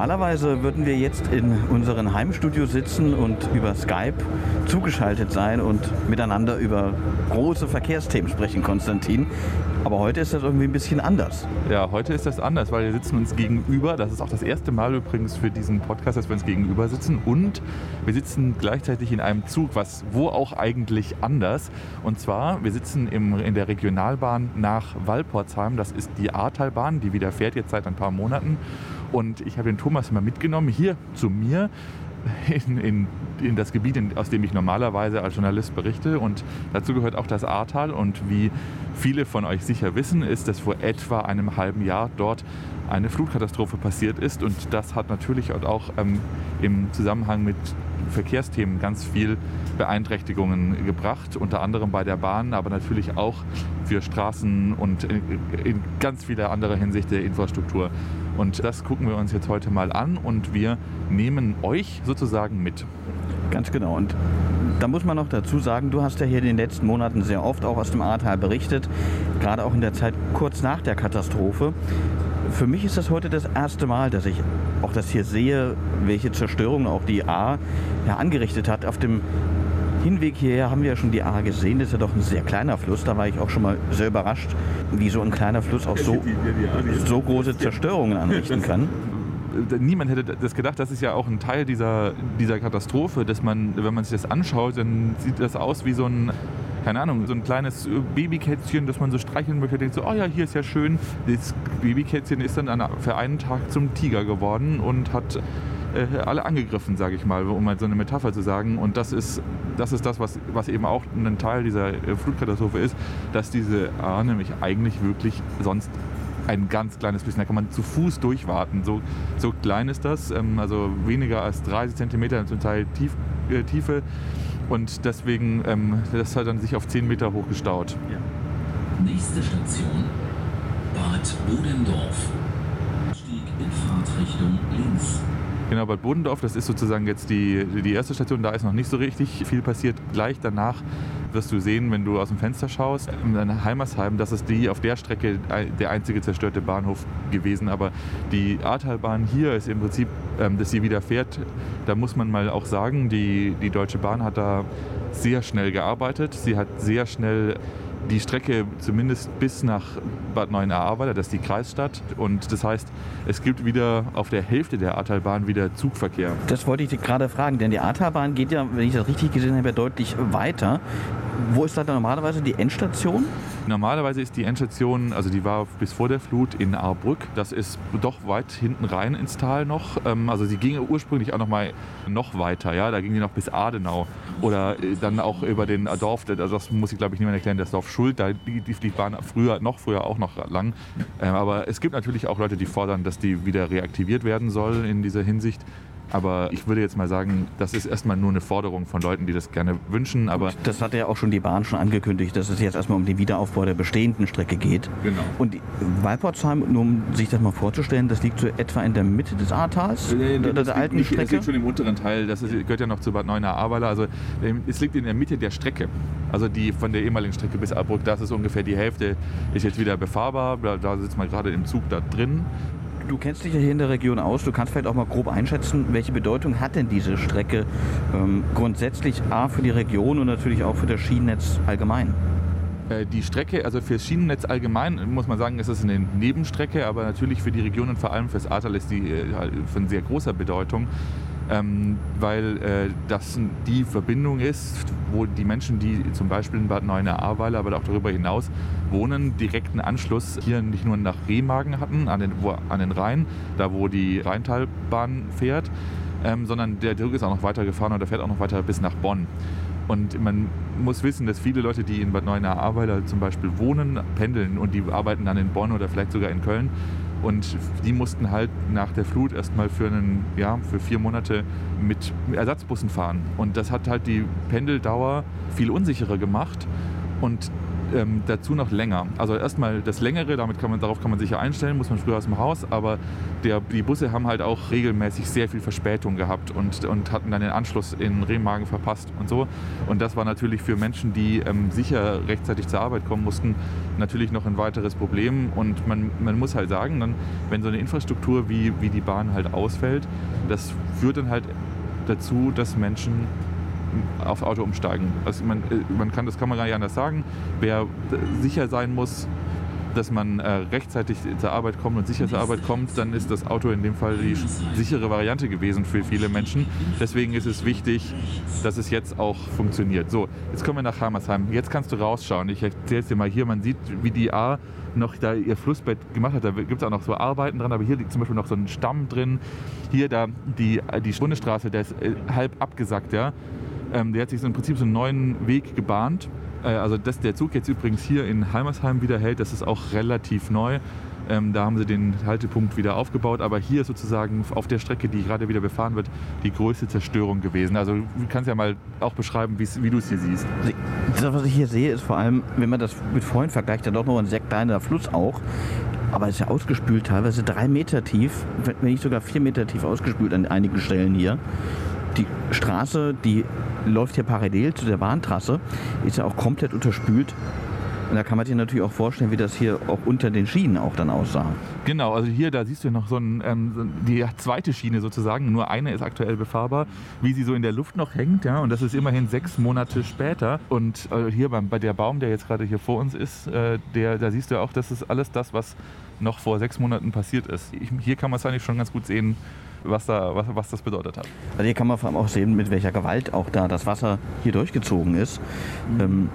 Normalerweise würden wir jetzt in unserem Heimstudio sitzen und über Skype zugeschaltet sein und miteinander über große Verkehrsthemen sprechen, Konstantin. Aber heute ist das irgendwie ein bisschen anders. Ja, heute ist das anders, weil wir sitzen uns gegenüber. Das ist auch das erste Mal übrigens für diesen Podcast, dass wir uns gegenüber sitzen. Und wir sitzen gleichzeitig in einem Zug, was wo auch eigentlich anders. Und zwar, wir sitzen im, in der Regionalbahn nach Walporzheim. Das ist die Ahrtalbahn, die wieder fährt jetzt seit ein paar Monaten. Und ich habe den Thomas mal mitgenommen hier zu mir in, in, in das Gebiet, in, aus dem ich normalerweise als Journalist berichte. Und dazu gehört auch das Ahrtal. Und wie viele von euch sicher wissen, ist, dass vor etwa einem halben Jahr dort eine Flutkatastrophe passiert ist. Und das hat natürlich auch ähm, im Zusammenhang mit Verkehrsthemen ganz viel Beeinträchtigungen gebracht, unter anderem bei der Bahn, aber natürlich auch für Straßen und in, in ganz vieler anderer Hinsicht der Infrastruktur. Und das gucken wir uns jetzt heute mal an und wir nehmen euch sozusagen mit. Ganz genau. Und da muss man noch dazu sagen, du hast ja hier in den letzten Monaten sehr oft auch aus dem Ahrtal berichtet, gerade auch in der Zeit kurz nach der Katastrophe. Für mich ist das heute das erste Mal, dass ich auch das hier sehe, welche Zerstörung auch die A ja, angerichtet hat. Auf dem Hinweg hierher haben wir ja schon die A gesehen. Das ist ja doch ein sehr kleiner Fluss. Da war ich auch schon mal sehr überrascht, wie so ein kleiner Fluss auch so, so große Zerstörungen anrichten kann niemand hätte das gedacht. Das ist ja auch ein Teil dieser, dieser Katastrophe, dass man, wenn man sich das anschaut, dann sieht das aus wie so ein keine Ahnung, so ein kleines Babykätzchen, das man so streicheln möchte, denkt so, oh ja, hier ist ja schön. Das Babykätzchen ist dann für einen Tag zum Tiger geworden und hat äh, alle angegriffen, sage ich mal, um mal so eine Metapher zu sagen. Und das ist das, ist das was, was eben auch ein Teil dieser äh, Flutkatastrophe ist, dass diese A nämlich eigentlich wirklich sonst ein ganz kleines bisschen. Da kann man zu Fuß durchwarten. So, so klein ist das, ähm, also weniger als 30 Zentimeter zum Teil tief, äh, Tiefe. Und deswegen, ähm, das hat dann sich auf 10 Meter hoch gestaut. Ja. Nächste Station, Bad Bodendorf. Stieg in Fahrtrichtung links. Genau, Bad Bodendorf, das ist sozusagen jetzt die, die erste Station. Da ist noch nicht so richtig viel passiert. Gleich danach wirst du sehen, wenn du aus dem Fenster schaust, in Heimersheim, das ist die auf der Strecke der einzige zerstörte Bahnhof gewesen. Aber die Ahrtalbahn hier ist im Prinzip, ähm, dass sie wieder fährt. Da muss man mal auch sagen, die, die Deutsche Bahn hat da sehr schnell gearbeitet. Sie hat sehr schnell die Strecke zumindest bis nach Bad Neuenahr-Ahrweiler, das ist die Kreisstadt. Und das heißt, es gibt wieder auf der Hälfte der Ahrtalbahn wieder Zugverkehr. Das wollte ich gerade fragen, denn die Ahrtalbahn geht ja, wenn ich das richtig gesehen habe, deutlich weiter. Wo ist da normalerweise die Endstation? Normalerweise ist die Endstation, also die war bis vor der Flut in Ahrbrück. Das ist doch weit hinten rein ins Tal noch. Ähm, also sie ging ursprünglich auch noch mal noch weiter. Ja, da ging die noch bis Adenau oder äh, dann auch über den Dorf. Also das muss ich glaube ich niemand erklären. Das Dorf Schuld, da die, die Bahn früher noch früher auch noch lang. Ähm, aber es gibt natürlich auch Leute, die fordern, dass die wieder reaktiviert werden soll in dieser Hinsicht. Aber ich würde jetzt mal sagen, das ist erstmal nur eine Forderung von Leuten, die das gerne wünschen. Aber das hat ja auch schon die Bahn schon angekündigt, dass es jetzt erstmal um den Wiederaufbau der bestehenden Strecke geht. Genau. Und Walporzheim, nur um sich das mal vorzustellen, das liegt so etwa in der Mitte des Ahrtals, äh, der, der alten nicht, Strecke. Das liegt schon im unteren Teil, das ist, gehört ja noch zu Bad Neuenahr-Ahrweiler. Also ähm, es liegt in der Mitte der Strecke. Also die von der ehemaligen Strecke bis Ahrbrück, das ist ungefähr die Hälfte, ist jetzt wieder befahrbar. Da, da sitzt man gerade im Zug da drin. Du kennst dich ja hier in der Region aus. Du kannst vielleicht auch mal grob einschätzen, welche Bedeutung hat denn diese Strecke ähm, grundsätzlich A für die Region und natürlich auch für das Schienennetz allgemein? Äh, die Strecke, also fürs Schienennetz allgemein, muss man sagen, ist es eine Nebenstrecke, aber natürlich für die Region und vor allem fürs Ahrtal ist die äh, von sehr großer Bedeutung ähm, weil äh, das die Verbindung ist, wo die Menschen, die zum Beispiel in Bad Neuenahr-Ahrweiler, aber auch darüber hinaus wohnen, direkten Anschluss hier nicht nur nach Remagen hatten, an den, wo, an den Rhein, da wo die Rheintalbahn fährt, ähm, sondern der Zug ist auch noch weiter gefahren und der fährt auch noch weiter bis nach Bonn. Und man muss wissen, dass viele Leute, die in Bad Neuenahr-Ahrweiler zum Beispiel wohnen, pendeln und die arbeiten dann in Bonn oder vielleicht sogar in Köln und die mussten halt nach der Flut erstmal für, einen, ja, für vier Monate mit Ersatzbussen fahren. Und das hat halt die Pendeldauer viel unsicherer gemacht. Und ähm, dazu noch länger. Also erstmal das längere, damit kann man, darauf kann man sich ja einstellen, muss man früher aus dem Haus, aber der, die Busse haben halt auch regelmäßig sehr viel Verspätung gehabt und, und hatten dann den Anschluss in Remagen verpasst und so. Und das war natürlich für Menschen, die ähm, sicher rechtzeitig zur Arbeit kommen mussten, natürlich noch ein weiteres Problem. Und man, man muss halt sagen, dann, wenn so eine Infrastruktur wie, wie die Bahn halt ausfällt, das führt dann halt dazu, dass Menschen auf Auto umsteigen. Also man, äh, man kann, das kann man gar nicht anders sagen. Wer sicher sein muss, dass man äh, rechtzeitig zur Arbeit kommt und sicher zur Arbeit kommt, dann ist das Auto in dem Fall die sichere Variante gewesen für viele Menschen. Deswegen ist es wichtig, dass es jetzt auch funktioniert. So, jetzt kommen wir nach Heimersheim. Jetzt kannst du rausschauen. Ich erzähle es dir mal hier. Man sieht, wie die A noch da ihr Flussbett gemacht hat. Da gibt es auch noch so Arbeiten dran, aber hier liegt zum Beispiel noch so ein Stamm drin. Hier da die, die Bundesstraße, der ist äh, halb abgesackt, ja. Ähm, der hat sich so im Prinzip so einen neuen Weg gebahnt. Äh, also dass der Zug jetzt übrigens hier in Heimersheim wieder hält, das ist auch relativ neu. Ähm, da haben sie den Haltepunkt wieder aufgebaut, aber hier sozusagen auf der Strecke, die gerade wieder befahren wird, die größte Zerstörung gewesen. Also du kannst ja mal auch beschreiben, wie du es hier siehst. Das, was ich hier sehe, ist vor allem, wenn man das mit vorhin vergleicht, ja doch noch ein sehr kleiner Fluss auch. Aber es ist ja ausgespült, teilweise drei Meter tief, wenn nicht sogar vier Meter tief ausgespült an einigen Stellen hier die Straße, die läuft hier parallel zu der Bahntrasse, ist ja auch komplett unterspült. Und da kann man sich natürlich auch vorstellen, wie das hier auch unter den Schienen auch dann aussah. Genau, also hier, da siehst du noch so, ein, ähm, die zweite Schiene sozusagen, nur eine ist aktuell befahrbar, wie sie so in der Luft noch hängt, ja, und das ist immerhin sechs Monate später. Und äh, hier beim, bei der Baum, der jetzt gerade hier vor uns ist, äh, der, da siehst du auch, das ist alles das, was noch vor sechs Monaten passiert ist. Ich, hier kann man es eigentlich schon ganz gut sehen, was, da, was, was das bedeutet hat. Also hier kann man vor allem auch sehen, mit welcher Gewalt auch da das Wasser hier durchgezogen ist. Mhm. Ähm,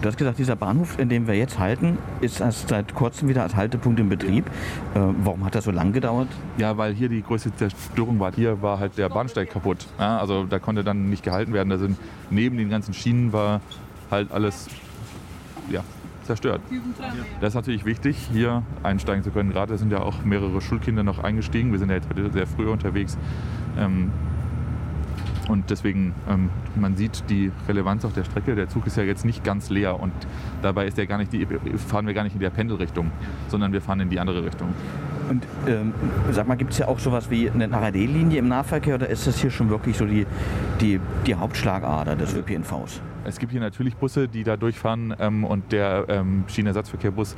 Du hast gesagt, dieser Bahnhof, in dem wir jetzt halten, ist erst seit kurzem wieder als Haltepunkt in Betrieb. Äh, warum hat das so lange gedauert? Ja, weil hier die größte Zerstörung war. Hier war halt der Bahnsteig kaputt. Ja, also da konnte dann nicht gehalten werden. Da sind neben den ganzen Schienen war halt alles ja, zerstört. Das ist natürlich wichtig, hier einsteigen zu können. Gerade sind ja auch mehrere Schulkinder noch eingestiegen. Wir sind ja jetzt sehr früh unterwegs. Ähm, und deswegen, ähm, man sieht die Relevanz auf der Strecke. Der Zug ist ja jetzt nicht ganz leer und dabei ist der gar nicht die, fahren wir gar nicht in der Pendelrichtung, sondern wir fahren in die andere Richtung. Und ähm, sag mal, gibt es ja auch sowas wie eine RAD-Linie im Nahverkehr oder ist das hier schon wirklich so die, die, die Hauptschlagader des ÖPNVs? Es gibt hier natürlich Busse, die da durchfahren ähm, und der ähm, Schienenersatzverkehrbus,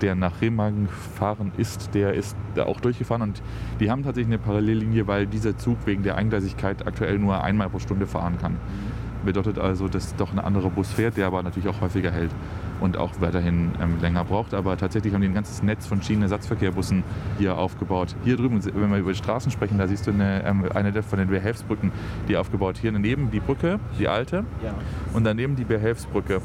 der nach Remagen fahren ist, der ist da auch durchgefahren und die haben tatsächlich eine Parallellinie, weil dieser Zug wegen der Eingleisigkeit aktuell nur einmal pro Stunde fahren kann. Bedeutet also, dass doch ein anderer Bus fährt, der aber natürlich auch häufiger hält und auch weiterhin ähm, länger braucht. Aber tatsächlich haben die ein ganzes Netz von Schienenersatzverkehrbussen hier aufgebaut. Hier drüben, wenn wir über die Straßen sprechen, da siehst du eine, ähm, eine von den Behelfsbrücken, die aufgebaut. Hier daneben die Brücke, die alte, ja. und daneben die Behelfsbrücke.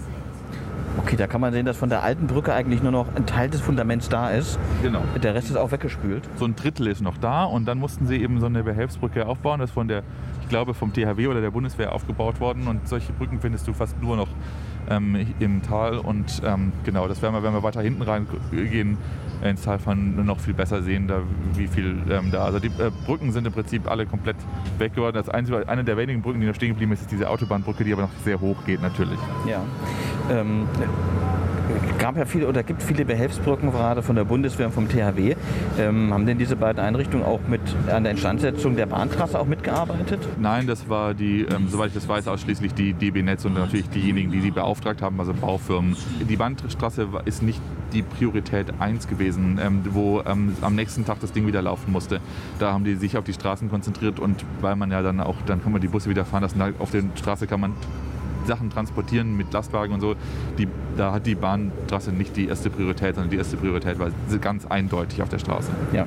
Okay, da kann man sehen, dass von der alten Brücke eigentlich nur noch ein Teil des Fundaments da ist. Genau. Der Rest ist auch weggespült. So ein Drittel ist noch da und dann mussten sie eben so eine Behelfsbrücke aufbauen. Das ist von der, ich glaube, vom THW oder der Bundeswehr aufgebaut worden und solche Brücken findest du fast nur noch ähm, im Tal. Und ähm, genau, das werden wir, wenn wir weiter hinten reingehen, ins Tal fahren, noch viel besser sehen, da, wie viel ähm, da. Also die äh, Brücken sind im Prinzip alle komplett weg geworden. Das einzige, eine der wenigen Brücken, die noch stehen geblieben ist, ist diese Autobahnbrücke, die aber noch sehr hoch geht natürlich. Ja. Ähm, gab ja viele oder gibt viele Behelfsbrücken gerade von der Bundeswehr und vom THW. Ähm, haben denn diese beiden Einrichtungen auch mit an der Instandsetzung der Bahntrasse auch mitgearbeitet? Nein, das war die, ähm, soweit ich das weiß, ausschließlich die DB Netz und natürlich diejenigen, die sie beauftragt haben, also Baufirmen. Die Bahnstraße ist nicht die Priorität 1 gewesen, ähm, wo ähm, am nächsten Tag das Ding wieder laufen musste. Da haben die sich auf die Straßen konzentriert und weil man ja dann auch, dann kann man die Busse wieder fahren lassen, auf der Straße kann man Sachen transportieren mit Lastwagen und so, die, da hat die Bahntrasse nicht die erste Priorität, sondern die erste Priorität war ganz eindeutig auf der Straße. Ja.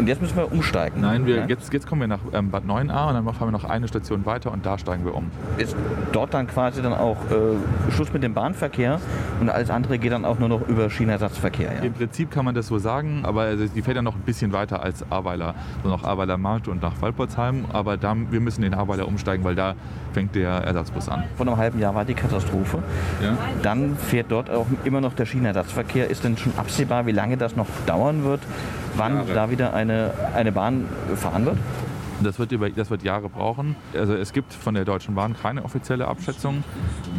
Und jetzt müssen wir umsteigen. Nein, wir, ja? jetzt, jetzt kommen wir nach ähm, Bad 9a und dann fahren wir noch eine Station weiter und da steigen wir um. Ist dort dann quasi dann auch äh, Schluss mit dem Bahnverkehr und alles andere geht dann auch nur noch über Schienenersatzverkehr? Ja? Im Prinzip kann man das so sagen, aber also, die fährt ja noch ein bisschen weiter als Aweiler, so nach Aweiler Markt und nach Waldporzheim. Aber da, wir müssen in Aweiler umsteigen, weil da fängt der Ersatzbus an. Vor einem halben Jahr war die Katastrophe. Ja. Dann fährt dort auch immer noch der Schienenersatzverkehr. Ist denn schon absehbar, wie lange das noch dauern wird? Wann Jahre. da wieder eine, eine Bahn fahren wird? Das wird, über, das wird Jahre brauchen. Also es gibt von der Deutschen Bahn keine offizielle Abschätzung,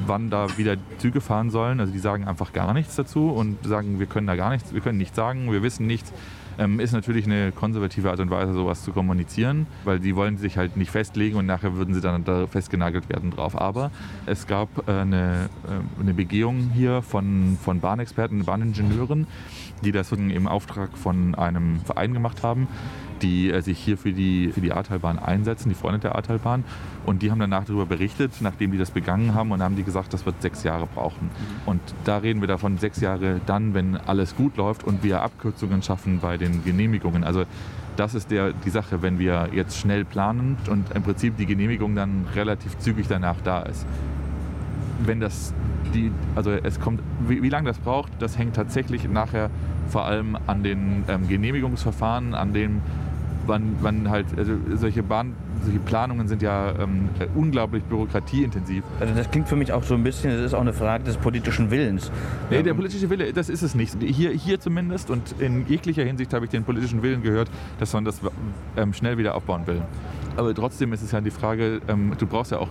wann da wieder Züge fahren sollen. Also die sagen einfach gar nichts dazu und sagen, wir können da gar nichts, wir können nichts sagen, wir wissen nichts. Ähm, ist natürlich eine konservative Art und Weise, sowas zu kommunizieren, weil die wollen sich halt nicht festlegen und nachher würden sie dann da festgenagelt werden drauf. Aber es gab äh, eine, äh, eine Begehung hier von, von Bahnexperten, Bahningenieuren, die das im Auftrag von einem Verein gemacht haben, die äh, sich hier für die, für die Ahrtalbahn einsetzen, die Freunde der Ahrtalbahn. Und die haben danach darüber berichtet, nachdem die das begangen haben, und haben die gesagt, das wird sechs Jahre brauchen. Und da reden wir davon, sechs Jahre dann, wenn alles gut läuft und wir Abkürzungen schaffen bei den Genehmigungen. Also das ist der, die Sache, wenn wir jetzt schnell planen und im Prinzip die Genehmigung dann relativ zügig danach da ist. Wenn das die, also es kommt, wie, wie lange das braucht, das hängt tatsächlich nachher vor allem an den ähm, Genehmigungsverfahren, an dem wann, wann halt, also solche Bahn, solche Planungen sind ja ähm, unglaublich bürokratieintensiv. Also das klingt für mich auch so ein bisschen, es ist auch eine Frage des politischen Willens. Nee, der politische Wille, das ist es nicht. Hier, hier zumindest und in jeglicher Hinsicht habe ich den politischen Willen gehört, dass man das ähm, schnell wieder aufbauen will. Aber trotzdem ist es ja die Frage, ähm, du brauchst ja auch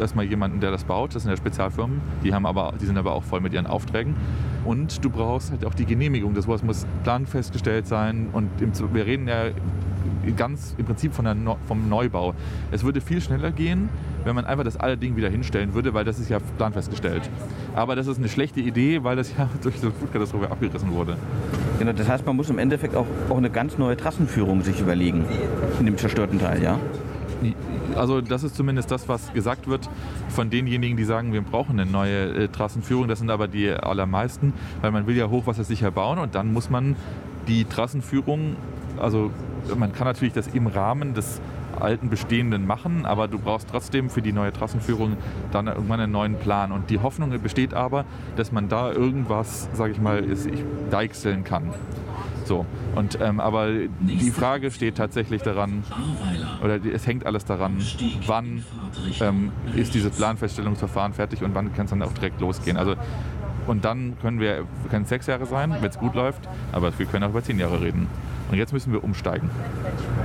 erstmal jemanden, der das baut. Das sind ja Spezialfirmen. Die, haben aber, die sind aber auch voll mit ihren Aufträgen. Und du brauchst halt auch die Genehmigung. Das muss planfestgestellt sein. Und im, wir reden ja ganz im Prinzip von der, vom Neubau. Es würde viel schneller gehen, wenn man einfach das alte Ding wieder hinstellen würde, weil das ist ja planfestgestellt. Aber das ist eine schlechte Idee, weil das ja durch die Flutkatastrophe abgerissen wurde. Genau, das heißt, man muss im Endeffekt auch, auch eine ganz neue Trassenführung sich überlegen in dem zerstörten Teil, ja? Also das ist zumindest das, was gesagt wird von denjenigen, die sagen, wir brauchen eine neue äh, Trassenführung. Das sind aber die allermeisten, weil man will ja hochwassersicher bauen und dann muss man die Trassenführung, also man kann natürlich das im Rahmen des alten bestehenden machen, aber du brauchst trotzdem für die neue Trassenführung dann irgendwann einen neuen Plan. Und die Hoffnung besteht aber, dass man da irgendwas, sage ich mal, deichseln kann. So, und, ähm, aber die Frage steht tatsächlich daran, oder es hängt alles daran, wann ähm, ist dieses Planfeststellungsverfahren fertig und wann kann es dann auch direkt losgehen. Also, und dann können wir, können sechs Jahre sein, wenn es gut läuft, aber wir können auch über zehn Jahre reden. Und jetzt müssen wir umsteigen.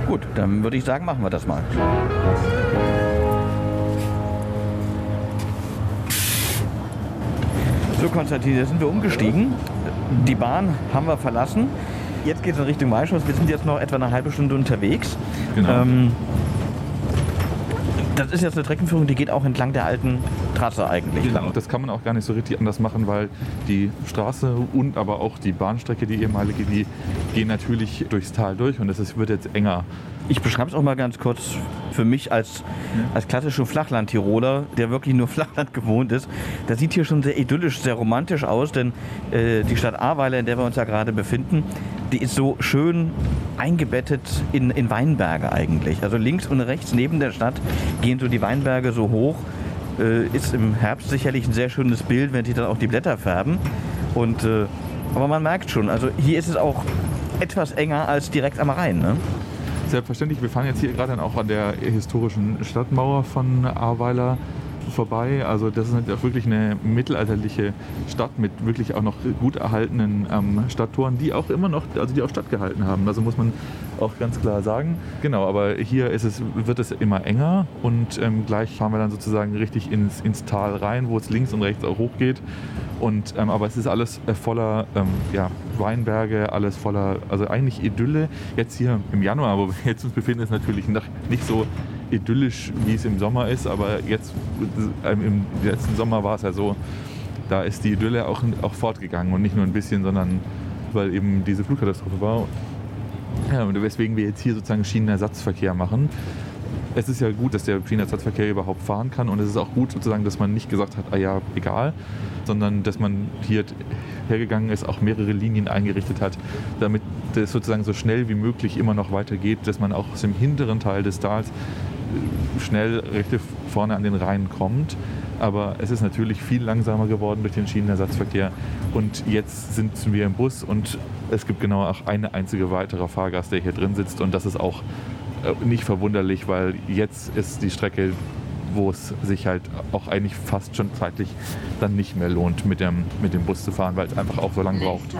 Gut, dann würde ich sagen, machen wir das mal. So, Konstantin, jetzt sind wir umgestiegen. Die Bahn haben wir verlassen. Jetzt geht es in Richtung Weißschloss. Wir sind jetzt noch etwa eine halbe Stunde unterwegs. Genau. Ähm, das ist jetzt eine Streckenführung, die geht auch entlang der alten Trasse eigentlich. Genau, das kann man auch gar nicht so richtig anders machen, weil die Straße und aber auch die Bahnstrecke, die ehemalige, die gehen natürlich durchs Tal durch und es wird jetzt enger. Ich beschreibe es auch mal ganz kurz für mich als, als klassischer Flachland-Tiroler, der wirklich nur Flachland gewohnt ist. Das sieht hier schon sehr idyllisch, sehr romantisch aus, denn äh, die Stadt Ahrweiler, in der wir uns ja gerade befinden, die ist so schön eingebettet in, in Weinberge eigentlich. Also links und rechts neben der Stadt gehen so die Weinberge so hoch. Äh, ist im Herbst sicherlich ein sehr schönes Bild, wenn sich dann auch die Blätter färben. Und, äh, aber man merkt schon, also hier ist es auch etwas enger als direkt am Rhein. Ne? Selbstverständlich, wir fahren jetzt hier gerade dann auch an der historischen Stadtmauer von Ahrweiler vorbei. Also das ist auch wirklich eine mittelalterliche Stadt mit wirklich auch noch gut erhaltenen ähm, Stadttoren, die auch immer noch, also die auch stattgehalten haben. Also muss man auch ganz klar sagen. Genau, aber hier ist es, wird es immer enger und ähm, gleich fahren wir dann sozusagen richtig ins, ins Tal rein, wo es links und rechts auch hochgeht. Und, ähm, aber es ist alles äh, voller ähm, ja, Weinberge, alles voller, also eigentlich Idylle. Jetzt hier im Januar, wo wir jetzt uns befinden, ist natürlich nicht so idyllisch, wie es im Sommer ist, aber jetzt äh, im letzten Sommer war es ja so, da ist die Idylle auch, auch fortgegangen und nicht nur ein bisschen, sondern weil eben diese Flugkatastrophe war. Ja, weswegen wir jetzt hier sozusagen Schienenersatzverkehr machen. Es ist ja gut, dass der Schienenersatzverkehr überhaupt fahren kann und es ist auch gut sozusagen, dass man nicht gesagt hat, ah ja, egal, sondern dass man hier hergegangen ist, auch mehrere Linien eingerichtet hat, damit es sozusagen so schnell wie möglich immer noch weitergeht, dass man auch aus dem hinteren Teil des Tals schnell richtig vorne an den Rhein kommt. Aber es ist natürlich viel langsamer geworden durch den Schienenersatzverkehr. Und jetzt sind wir im Bus und es gibt genau auch eine einzige weitere Fahrgast, der hier drin sitzt. Und das ist auch äh, nicht verwunderlich, weil jetzt ist die Strecke, wo es sich halt auch eigentlich fast schon zeitlich dann nicht mehr lohnt, mit dem, mit dem Bus zu fahren, weil es einfach auch so lange braucht.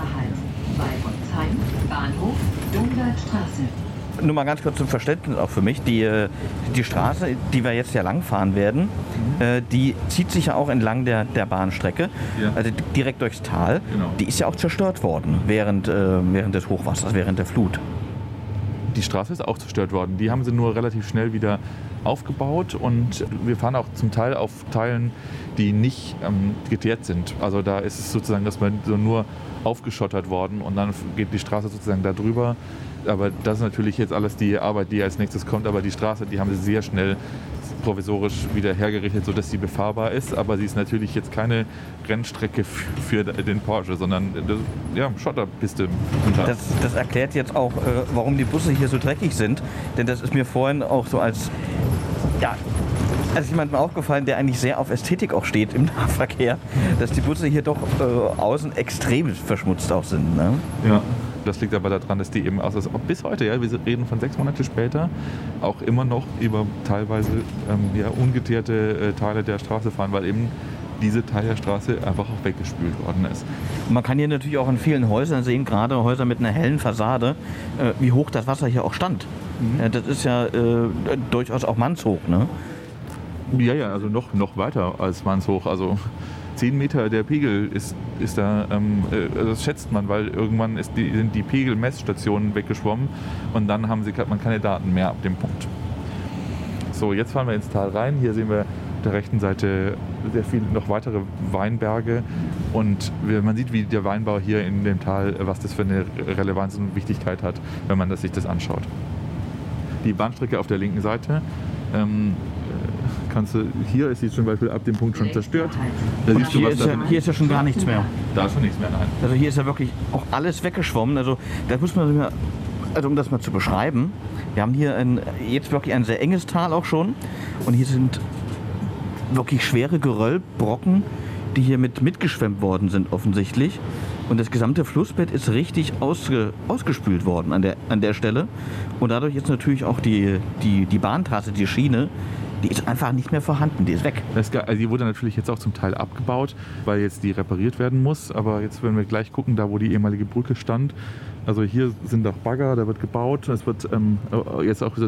Bahnhof Dungertstraße. Nur mal ganz kurz zum Verständnis auch für mich. Die, äh, die Straße, die wir jetzt ja langfahren werden, Mhm. äh, die zieht sich ja auch entlang der, der Bahnstrecke, Ja. also direkt durchs Tal. Genau. Die ist ja auch zerstört worden während, äh, während des Hochwassers, während der Flut. Die Straße ist auch zerstört worden. Die haben sie nur relativ schnell wieder aufgebaut und wir fahren auch zum Teil auf Teilen, die nicht ähm, geteert sind. Also da ist es sozusagen, dass man so nur aufgeschottert worden und dann geht die Straße sozusagen da drüber. Aber das ist natürlich jetzt alles die Arbeit, die als nächstes kommt. Aber die Straße, die haben sie sehr schnell provisorisch wieder hergerichtet, sodass sie befahrbar ist. Aber sie ist natürlich jetzt keine Rennstrecke für den Porsche, sondern ja, Schotterpiste. Das, das erklärt jetzt auch, äh, warum die Busse hier so dreckig sind. Denn das ist mir vorhin auch so als, ja, als jemandem aufgefallen, der eigentlich sehr auf Ästhetik auch steht im Nahverkehr, dass die Busse hier doch äh, außen extrem verschmutzt auch sind. Ne? Ja. Das liegt aber daran, dass die eben, also bis heute, ja, wir reden von sechs Monate später, auch immer noch über teilweise ähm, ja, ungeteerte äh, Teile der Straße fahren, weil eben diese Teil der Straße einfach auch weggespült worden ist. Man kann hier natürlich auch in vielen Häusern sehen, gerade Häuser mit einer hellen Fassade, äh, wie hoch das Wasser hier auch stand. Ja, das ist ja äh, durchaus auch mannshoch. Ne? Ja, ja, also noch, noch weiter als Mannshoch. Also 10 Meter der Pegel ist, ist da, ähm, äh, das schätzt man, weil irgendwann die, sind die Pegelmessstationen weggeschwommen und dann haben sie, hat man keine Daten mehr ab dem Punkt. So, jetzt fahren wir ins Tal rein. Hier sehen wir auf der rechten Seite sehr viele noch weitere Weinberge und man sieht, wie der Weinbau hier in dem Tal, was das für eine Relevanz und Wichtigkeit hat, wenn man das, sich das anschaut. Die Bahnstrecke auf der linken Seite ähm, äh, kannst du, hier ist sie zum Beispiel ab dem Punkt schon zerstört. Da siehst du, Hier was ist, da ja, hier ist ja schon gar nichts mehr. Da ist schon nichts mehr, nein. Also hier ist ja wirklich auch alles weggeschwommen. Also das muss man also um das mal zu beschreiben, wir haben hier ein, jetzt wirklich ein sehr enges Tal auch schon und hier sind wirklich schwere Geröllbrocken, die hier mit mitgeschwemmt worden sind offensichtlich. Und das gesamte Flussbett ist richtig ausge, ausgespült worden an der, an der Stelle. Und dadurch ist natürlich auch die, die, die Bahntrasse, die Schiene, die ist einfach nicht mehr vorhanden, die ist weg. Ge- also die wurde natürlich jetzt auch zum Teil abgebaut, weil jetzt die repariert werden muss. Aber jetzt werden wir gleich gucken, da wo die ehemalige Brücke stand. Also hier sind auch Bagger, da wird gebaut. Es wird ähm, jetzt auch so,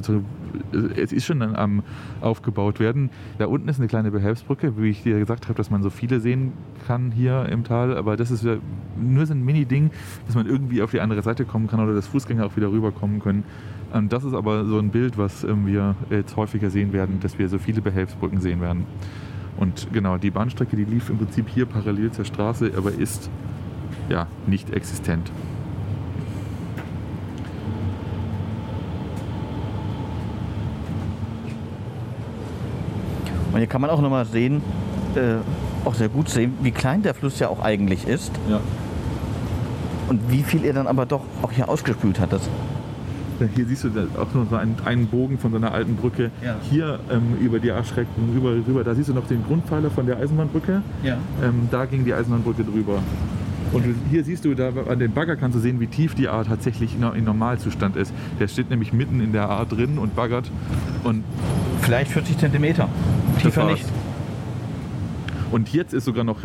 es ist schon am aufgebaut werden. Da unten ist eine kleine Behelfsbrücke, wie ich dir gesagt habe, dass man so viele sehen kann hier im Tal. Aber das ist nur so ein Mini-Ding, dass man irgendwie auf die andere Seite kommen kann oder dass Fußgänger auch wieder rüberkommen können. Ähm, das ist aber so ein Bild, was ähm, wir jetzt häufiger sehen werden, dass wir so viele Behelfsbrücken sehen werden. Und genau, die Bahnstrecke, die lief im Prinzip hier parallel zur Straße, aber ist ja nicht existent. Und hier kann man auch nochmal sehen, äh, auch sehr gut sehen, wie klein der Fluss ja auch eigentlich ist Ja. und wie viel er dann aber doch auch hier ausgespült hat. Das, Hier siehst du auch noch so einen, einen Bogen von so einer alten Brücke. Ja. Hier ähm, über die Arschrecken rüber, rüber, da siehst du noch den Grundpfeiler von der Eisenbahnbrücke. ja. Ähm, da ging die Eisenbahnbrücke drüber. Und hier siehst du, da an den Bagger kannst du sehen, wie tief die A tatsächlich in Normalzustand ist. Der steht nämlich mitten in der A drin und baggert. Und Vielleicht 40 Zentimeter. Tiefer nicht. Und jetzt ist sogar noch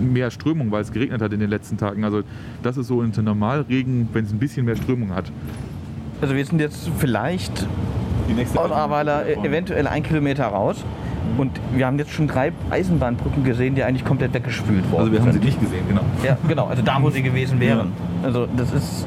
mehr Strömung, weil es geregnet hat in den letzten Tagen. Also das ist so unter Normalregen, wenn es ein bisschen mehr Strömung hat. Also wir sind jetzt vielleicht aus Ahrweiler eventuell ein Kilometer raus. Und wir haben jetzt schon drei Eisenbahnbrücken gesehen, die eigentlich komplett weggespült worden Also wir haben sie sind. nicht gesehen, genau. Ja, genau. Also da, wo sie gewesen wären. Also das ist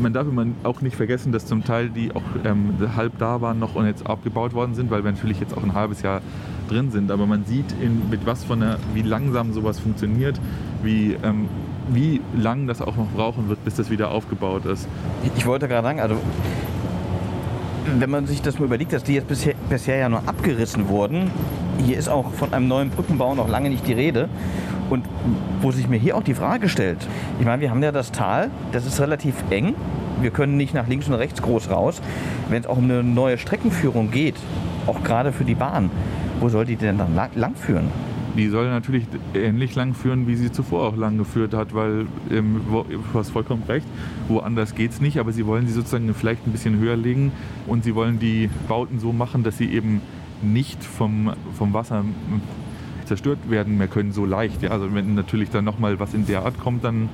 Man darf immer auch nicht vergessen, dass zum Teil die auch ähm, halb da waren noch und jetzt abgebaut worden sind, weil wir natürlich jetzt auch ein halbes Jahr drin sind. Aber man sieht, in, mit was von der, wie langsam sowas funktioniert, wie, ähm, wie lang das auch noch brauchen wird, bis das wieder aufgebaut ist. Ich wollte gerade sagen, also wenn man sich das mal überlegt, dass die jetzt bisher, bisher ja nur abgerissen wurden, hier ist auch von einem neuen Brückenbau noch lange nicht die Rede. Und wo sich mir hier auch die Frage stellt, ich meine, wir haben ja das Tal, das ist relativ eng. Wir können nicht nach links und rechts groß raus. Wenn es auch um eine neue Streckenführung geht, auch gerade für die Bahn, wo soll die denn dann lang, lang führen? Die soll natürlich ähnlich lang führen, wie sie zuvor auch lang geführt hat, weil ähm, du hast vollkommen recht, woanders geht es nicht, aber sie wollen sie sozusagen vielleicht ein bisschen höher legen und sie wollen die Bauten so machen, dass sie eben nicht vom, vom Wasser ähm, zerstört werden mehr können, so leicht. Ja? Also wenn natürlich dann nochmal was in der Art kommt, dann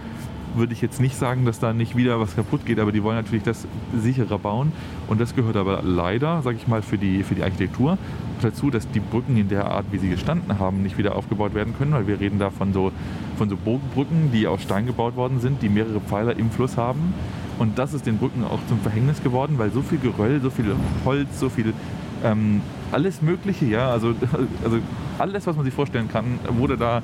würde ich jetzt nicht sagen, dass da nicht wieder was kaputt geht, aber die wollen natürlich das sicherer bauen. Und das gehört aber leider, sage ich mal, für die, für die Architektur dazu, dass die Brücken in der Art, wie sie gestanden haben, nicht wieder aufgebaut werden können, weil wir reden da von so, von so Bogenbrücken, die aus Stein gebaut worden sind, die mehrere Pfeiler im Fluss haben. Und das ist den Brücken auch zum Verhängnis geworden, weil so viel Geröll, so viel Holz, so viel ähm, alles Mögliche, ja, also, also alles, was man sich vorstellen kann, wurde da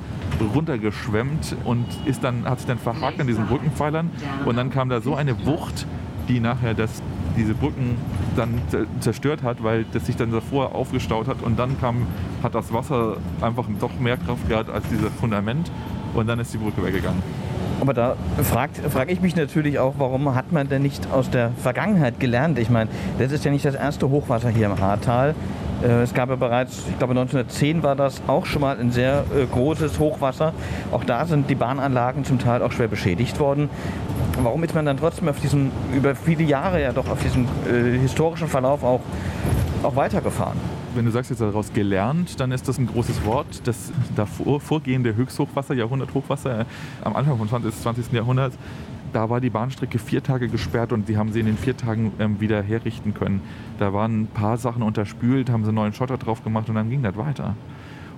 runtergeschwemmt und ist dann, hat sich dann verhakt an diesen Brückenpfeilern. Und dann kam da so eine Wucht, die nachher das, diese Brücken dann zerstört hat, weil das sich dann davor aufgestaut hat. Und dann kam, hat das Wasser einfach doch mehr Kraft gehabt als dieses Fundament. Und dann ist die Brücke weggegangen. Aber da frage frag ich mich natürlich auch, warum hat man denn nicht aus der Vergangenheit gelernt? Ich meine, das ist ja nicht das erste Hochwasser hier im Ahrtal. Äh, es gab ja bereits, ich glaube 1910 war das auch schon mal ein sehr äh, großes Hochwasser. Auch da sind die Bahnanlagen zum Teil auch schwer beschädigt worden. Warum ist man dann trotzdem auf diesem, über viele Jahre ja doch auf diesem äh, historischen Verlauf auch, auch weitergefahren? Wenn du sagst jetzt daraus gelernt, dann ist das ein großes Wort. Das davor vorgehende Höchsthochwasser, Jahrhunderthochwasser am Anfang des 20, 20. Jahrhunderts, da war die Bahnstrecke vier Tage gesperrt und die haben sie in den vier Tagen ähm, wieder herrichten können. Da waren ein paar Sachen unterspült, haben sie neuen Schotter drauf gemacht und dann ging das weiter.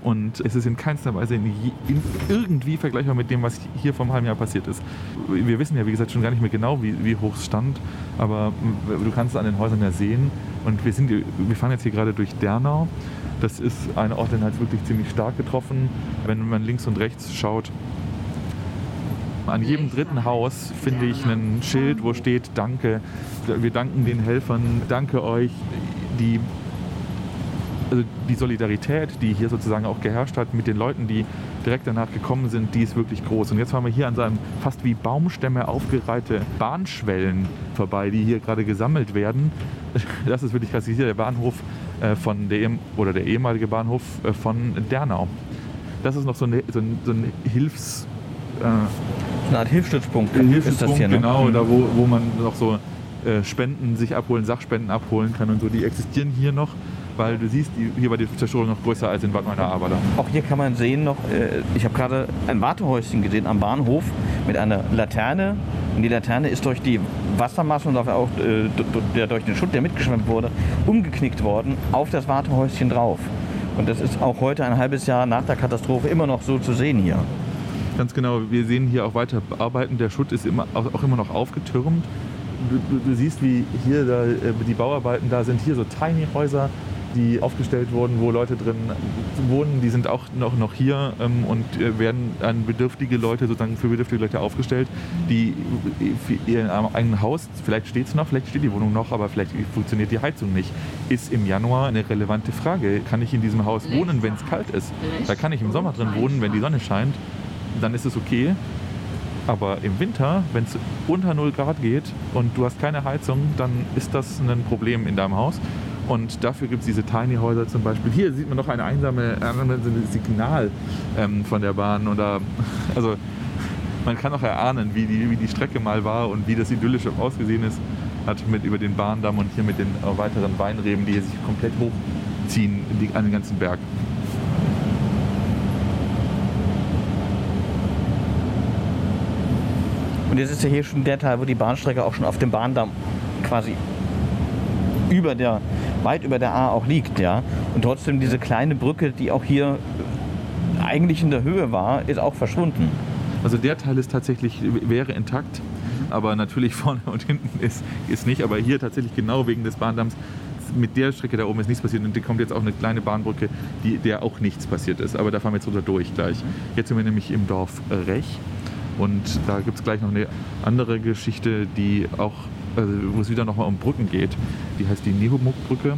Und es ist in keinster Weise in, in irgendwie vergleichbar mit dem, was hier vor einem halben Jahr passiert ist. Wir wissen ja, wie gesagt, schon gar nicht mehr genau, wie, wie hoch es stand, aber du kannst es an den Häusern ja sehen. Und wir, sind, wir fahren jetzt hier gerade durch Dernau. Das ist ein Ort, den hat wirklich ziemlich stark getroffen. Wenn man links und rechts schaut, an jedem dritten Haus finde ich ein Schild, wo steht Danke. Wir danken den Helfern, danke euch. Die, also die Solidarität, die hier sozusagen auch geherrscht hat mit den Leuten, die direkt danach gekommen sind, die ist wirklich groß. Und jetzt fahren wir hier an seinem fast wie Baumstämme aufgereihte Bahnschwellen vorbei, die hier gerade gesammelt werden. Das ist wirklich krass. Hier der Bahnhof äh, von der, oder der ehemalige Bahnhof äh, von Dernau. Das ist noch so, eine, so ein, so ein Hilfs äh, eine Art Hilfsstützpunkt, Hilfsstützpunkt ist das hier, ne? genau, mhm. da wo, wo man noch so äh, Spenden sich abholen, Sachspenden abholen kann und so, die existieren hier noch weil du siehst, hier war die Zerstörung noch größer als in Bad Neuenahr. Auch hier kann man sehen noch, äh, ich habe gerade ein Wartehäuschen gesehen am Bahnhof mit einer Laterne. Und die Laterne ist durch die Wassermasse und auch äh, durch den Schutt, der mitgeschwemmt wurde, umgeknickt worden auf das Wartehäuschen drauf. Und das ist auch heute ein halbes Jahr nach der Katastrophe immer noch so zu sehen hier. Ganz genau, wir sehen hier auch weiter arbeiten. Der Schutt ist immer, auch immer noch aufgetürmt. Du, du, du siehst, wie hier da, äh, die Bauarbeiten da sind. Hier so Tiny Häuser, die aufgestellt wurden, wo Leute drin wohnen. Die sind auch noch, noch hier ähm, und äh, werden an bedürftige Leute, sozusagen für bedürftige Leute aufgestellt, die für ihr eigenen Haus, vielleicht steht es noch, vielleicht steht die Wohnung noch, aber vielleicht funktioniert die Heizung nicht. Ist im Januar eine relevante Frage. Kann ich in diesem Haus wohnen, wenn es kalt ist? Da kann ich im Sommer drin wohnen, wenn die Sonne scheint dann ist es okay. Aber im Winter, wenn es unter 0 Grad geht und du hast keine Heizung, dann ist das ein Problem in deinem Haus. Und dafür gibt es diese Tiny Häuser zum Beispiel. Hier sieht man noch ein Signal ähm, von der Bahn. Oder, also man kann auch erahnen, wie die, wie die Strecke mal war und wie das idyllisch ausgesehen ist. Hat mit über den Bahndamm und hier mit den äh, weiteren Weinreben, die hier sich komplett hochziehen die, an den ganzen Berg. Und jetzt ist ja hier schon der Teil, wo die Bahnstrecke auch schon auf dem Bahndamm quasi über der, weit über der A auch liegt, ja. Und trotzdem diese kleine Brücke, die auch hier eigentlich in der Höhe war, ist auch verschwunden. Also der Teil ist tatsächlich, wäre intakt, aber natürlich vorne und hinten ist, ist nicht. Aber hier tatsächlich genau wegen des Bahndamms mit der Strecke da oben ist nichts passiert und kommt jetzt auch eine kleine Bahnbrücke, die, der auch nichts passiert ist. Aber da fahren wir jetzt runter durch gleich. Jetzt sind wir nämlich im Dorf Rech und da gibt es gleich noch eine andere Geschichte, die auch, wo es wieder nochmal um Brücken geht. Die heißt die Nehumuk-Brücke.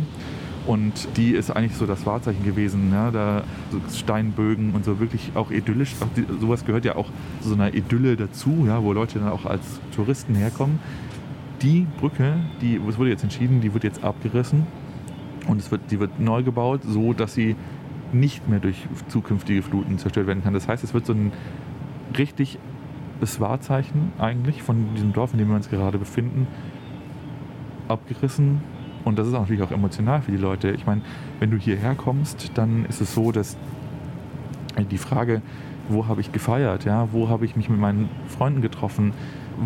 Und die ist eigentlich so das Wahrzeichen gewesen. Ja, da so Steinbögen und so wirklich auch idyllisch. Auch die, sowas gehört ja auch zu so einer Idylle dazu, ja, wo Leute dann auch als Touristen herkommen. Die Brücke, die, es wurde jetzt entschieden, die wird jetzt abgerissen und es wird, die wird neu gebaut, so dass sie nicht mehr durch zukünftige Fluten zerstört werden kann. Das heißt, es wird so ein richtig das Wahrzeichen eigentlich von diesem Dorf, in dem wir uns gerade befinden, abgerissen. Und das ist natürlich auch emotional für die Leute. Ich meine, wenn du hierher kommst, dann ist es so, dass die Frage, wo habe ich gefeiert, ja, wo habe ich mich mit meinen Freunden getroffen,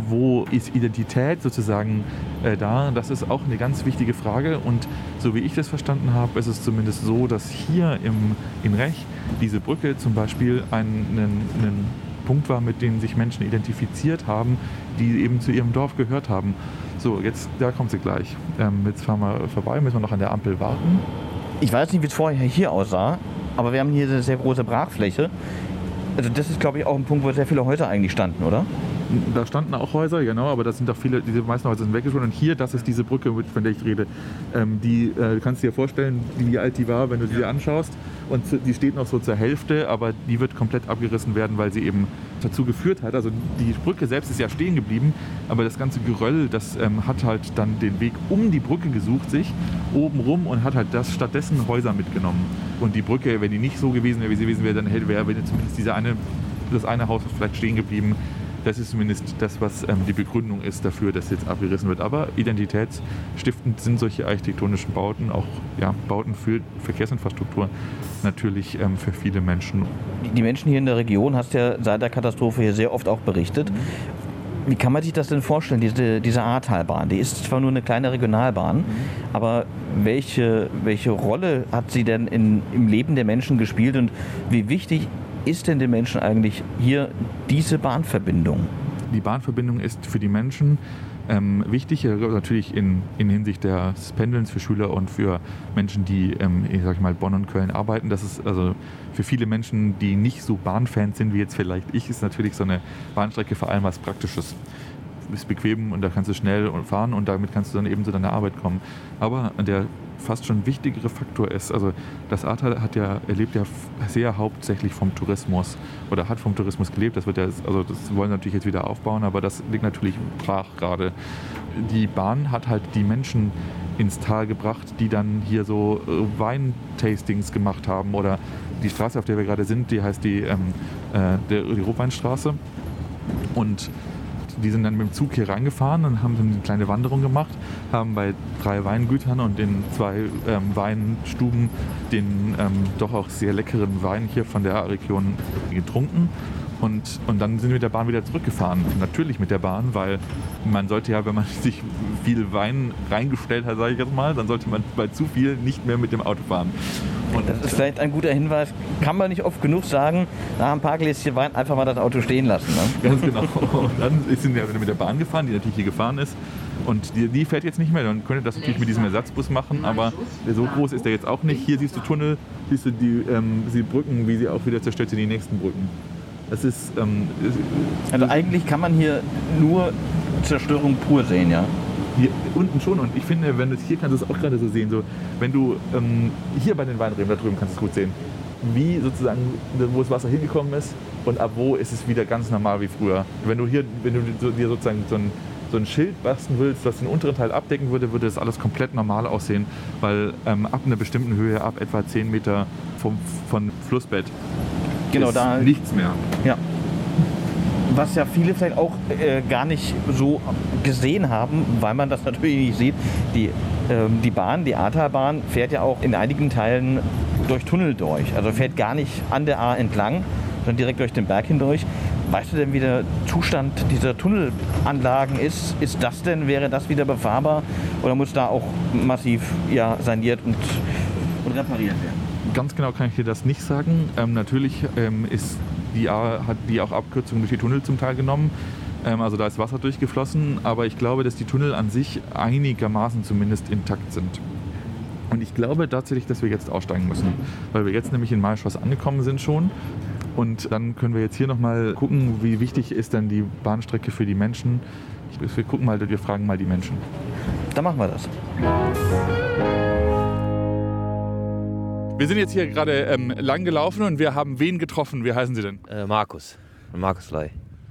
wo ist Identität sozusagen äh, da? Das ist auch eine ganz wichtige Frage. Und so wie ich das verstanden habe, ist es zumindest so, dass hier im, in Rech diese Brücke zum Beispiel einen, einen, einen Punkt war, mit dem sich Menschen identifiziert haben, die eben zu ihrem Dorf gehört haben. So, jetzt, da kommt sie gleich. Ähm, jetzt fahren wir vorbei, müssen wir noch an der Ampel warten. Ich weiß nicht, wie es vorher hier aussah, aber wir haben hier eine sehr große Brachfläche. Also das ist, glaube ich, auch ein Punkt, wo sehr viele Häuser eigentlich standen, oder? Da standen auch Häuser, genau, aber das sind auch viele, diese meisten Häuser sind weggeschwunden. Und hier, das ist diese Brücke, von der ich rede. Ähm, die äh, kannst du dir vorstellen, wie alt die war, wenn du sie dir anschaust. Und die steht noch so zur Hälfte, aber die wird komplett abgerissen werden, weil sie eben dazu geführt hat. Also die Brücke selbst ist ja stehen geblieben, aber das ganze Geröll, das ähm, hat halt dann den Weg um die Brücke gesucht, sich oben rum und hat halt das stattdessen Häuser mitgenommen. Und die Brücke, wenn die nicht so gewesen wäre, wie sie gewesen wäre, dann hätte wäre zumindest diese eine, das eine Haus vielleicht stehen geblieben. Das ist zumindest das, was ähm, die Begründung ist dafür, dass jetzt abgerissen wird. Aber identitätsstiftend sind solche architektonischen Bauten, auch ja, Bauten für Verkehrsinfrastruktur, natürlich ähm, für viele Menschen. Die Menschen hier in der Region, hast ja seit der Katastrophe hier sehr oft auch berichtet. Wie kann man sich das denn vorstellen, diese, diese Ahrtalbahn? Die ist zwar nur eine kleine Regionalbahn, aber welche, welche Rolle hat sie denn in, im Leben der Menschen gespielt und wie wichtig ist denn den Menschen eigentlich hier diese Bahnverbindung? Die Bahnverbindung ist für die Menschen ähm, wichtig, äh, natürlich in, in Hinsicht des Pendelns für Schüler und für Menschen, die, ähm, ich sag mal, Bonn und Köln arbeiten. Das ist also für viele Menschen, die nicht so Bahnfans sind wie jetzt vielleicht ich, ist natürlich so eine Bahnstrecke vor allem was Praktisches ist bequem und da kannst du schnell fahren und damit kannst du dann eben zu deiner Arbeit kommen. Aber der fast schon wichtigere Faktor ist. Also das Ahrtal hat ja, erlebt ja sehr hauptsächlich vom Tourismus oder hat vom Tourismus gelebt. Das wird ja, also das wollen natürlich jetzt wieder aufbauen, aber das liegt natürlich brach gerade. Die Bahn hat halt die Menschen ins Tal gebracht, die dann hier so äh, Weintastings gemacht haben oder die Straße, auf der wir gerade sind, die heißt die, ähm, äh, die Rotweinstraße. Und die sind dann mit dem Zug hier reingefahren und haben eine kleine Wanderung gemacht, haben bei drei Weingütern und in zwei ähm, Weinstuben den ähm, doch auch sehr leckeren Wein hier von der Region getrunken. Und, und dann sind wir mit der Bahn wieder zurückgefahren. Natürlich mit der Bahn, weil man sollte ja, wenn man sich viel Wein reingestellt hat, sage ich jetzt mal, dann sollte man bei zu viel nicht mehr mit dem Auto fahren. Und das ist vielleicht ein guter Hinweis. Kann man nicht oft genug sagen, nach ein paar Gläschen Wein einfach mal das Auto stehen lassen. Ne? Ganz genau. Und dann sind wir mit der Bahn gefahren, die natürlich hier gefahren ist. Und die, die, fährt jetzt nicht mehr. Dann könnte das natürlich mit diesem Ersatzbus machen, aber so groß ist der jetzt auch nicht. Hier siehst du Tunnel, siehst du die, ähm, die Brücken, wie sie auch wieder zerstört sind, die nächsten Brücken. Das ist, ähm, also eigentlich kann man hier nur Zerstörung pur sehen, ja? Hier unten schon und ich finde, wenn du hier kannst du es auch gerade so sehen, so wenn du ähm, hier bei den Weinreben da drüben kannst du es gut sehen, wie sozusagen wo das Wasser hingekommen ist und ab wo ist es wieder ganz normal wie früher. Wenn du hier, wenn du dir sozusagen so ein so ein Schild basteln willst, das den unteren Teil abdecken würde, würde das alles komplett normal aussehen, weil ähm, ab einer bestimmten Höhe, ab etwa 10 Meter vom von Flussbett, genau, ist da, nichts mehr. Ja. Was ja viele vielleicht auch äh, gar nicht so gesehen haben, weil man das natürlich nicht sieht. Die, ähm, die Bahn, die Ahrtalbahn, fährt ja auch in einigen Teilen durch Tunnel durch. Also fährt gar nicht an der A entlang, sondern direkt durch den Berg hindurch. Weißt du denn, wie der Zustand dieser Tunnelanlagen ist? Ist das denn, wäre das wieder befahrbar oder muss da auch massiv ja, saniert und, und repariert werden? Ganz genau kann ich dir das nicht sagen. Ähm, natürlich ähm, ist die A, hat die auch Abkürzungen durch die Tunnel zum Teil genommen. Ähm, also da ist Wasser durchgeflossen, aber ich glaube, dass die Tunnel an sich einigermaßen zumindest intakt sind. Und ich glaube tatsächlich, dass wir jetzt aussteigen müssen, weil wir jetzt nämlich in Maischloss angekommen sind schon. Und dann können wir jetzt hier nochmal gucken, wie wichtig ist denn die Bahnstrecke für die Menschen. Wir gucken mal, wir fragen mal die Menschen. Dann machen wir das. Wir sind jetzt hier gerade ähm, lang gelaufen und wir haben wen getroffen? Wie heißen Sie denn? Äh, Markus. Markus Ley.